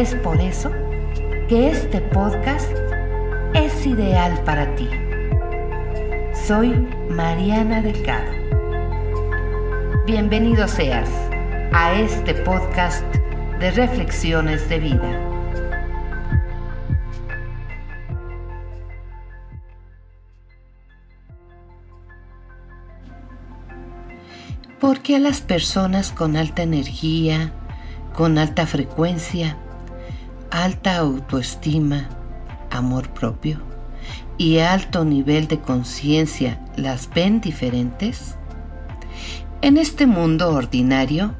Es por eso que este podcast es ideal para ti. Soy Mariana Delgado. Bienvenido seas a este podcast de reflexiones de vida. Porque a las personas con alta energía, con alta frecuencia, alta autoestima, amor propio y alto nivel de conciencia las ven diferentes? En este mundo ordinario,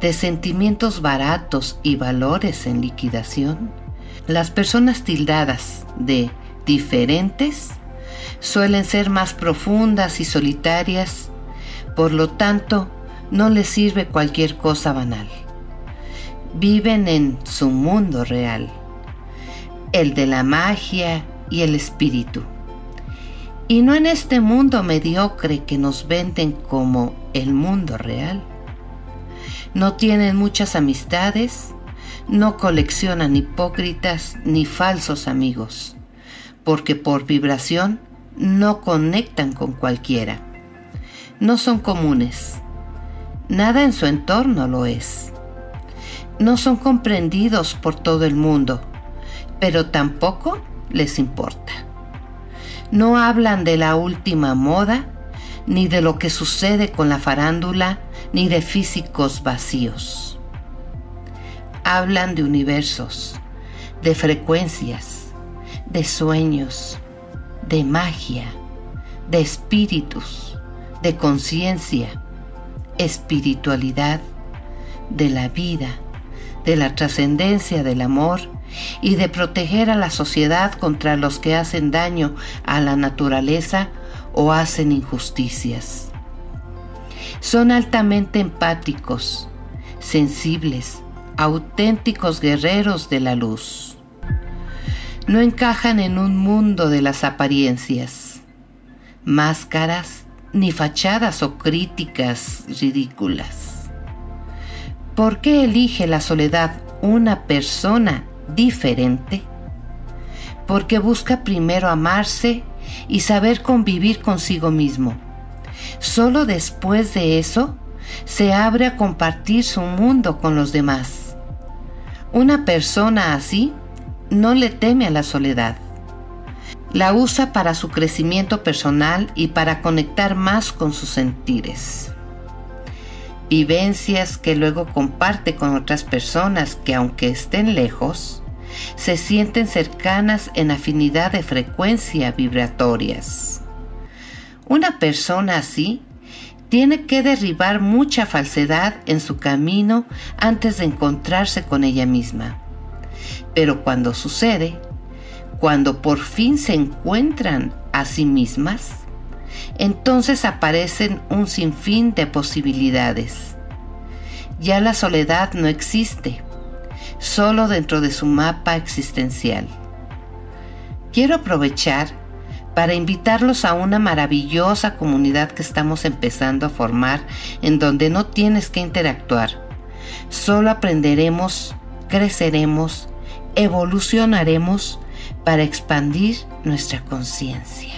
de sentimientos baratos y valores en liquidación, las personas tildadas de diferentes suelen ser más profundas y solitarias, por lo tanto, no les sirve cualquier cosa banal viven en su mundo real, el de la magia y el espíritu, y no en este mundo mediocre que nos venden como el mundo real. No tienen muchas amistades, no coleccionan hipócritas ni falsos amigos, porque por vibración no conectan con cualquiera. No son comunes. Nada en su entorno lo es no son comprendidos por todo el mundo, pero tampoco les importa. No hablan de la última moda, ni de lo que sucede con la farándula, ni de físicos vacíos. Hablan de universos, de frecuencias, de sueños, de magia, de espíritus, de conciencia, espiritualidad, de la vida, de la trascendencia del amor y de proteger a la sociedad contra los que hacen daño a la naturaleza o hacen injusticias. Son altamente empáticos, sensibles, auténticos guerreros de la luz. No encajan en un mundo de las apariencias, máscaras ni fachadas o críticas ridículas. ¿Por qué elige la soledad una persona diferente? Porque busca primero amarse y saber convivir consigo mismo. Solo después de eso se abre a compartir su mundo con los demás. Una persona así no le teme a la soledad. La usa para su crecimiento personal y para conectar más con sus sentires vivencias que luego comparte con otras personas que aunque estén lejos, se sienten cercanas en afinidad de frecuencia vibratorias. Una persona así tiene que derribar mucha falsedad en su camino antes de encontrarse con ella misma. Pero cuando sucede, cuando por fin se encuentran a sí mismas, entonces aparecen un sinfín de posibilidades. Ya la soledad no existe, solo dentro de su mapa existencial. Quiero aprovechar para invitarlos a una maravillosa comunidad que estamos empezando a formar en donde no tienes que interactuar. Solo aprenderemos, creceremos, evolucionaremos para expandir nuestra conciencia.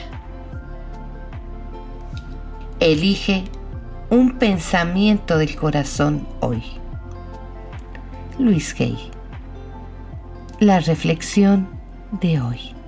Elige un pensamiento del corazón hoy. Luis Gay. La reflexión de hoy.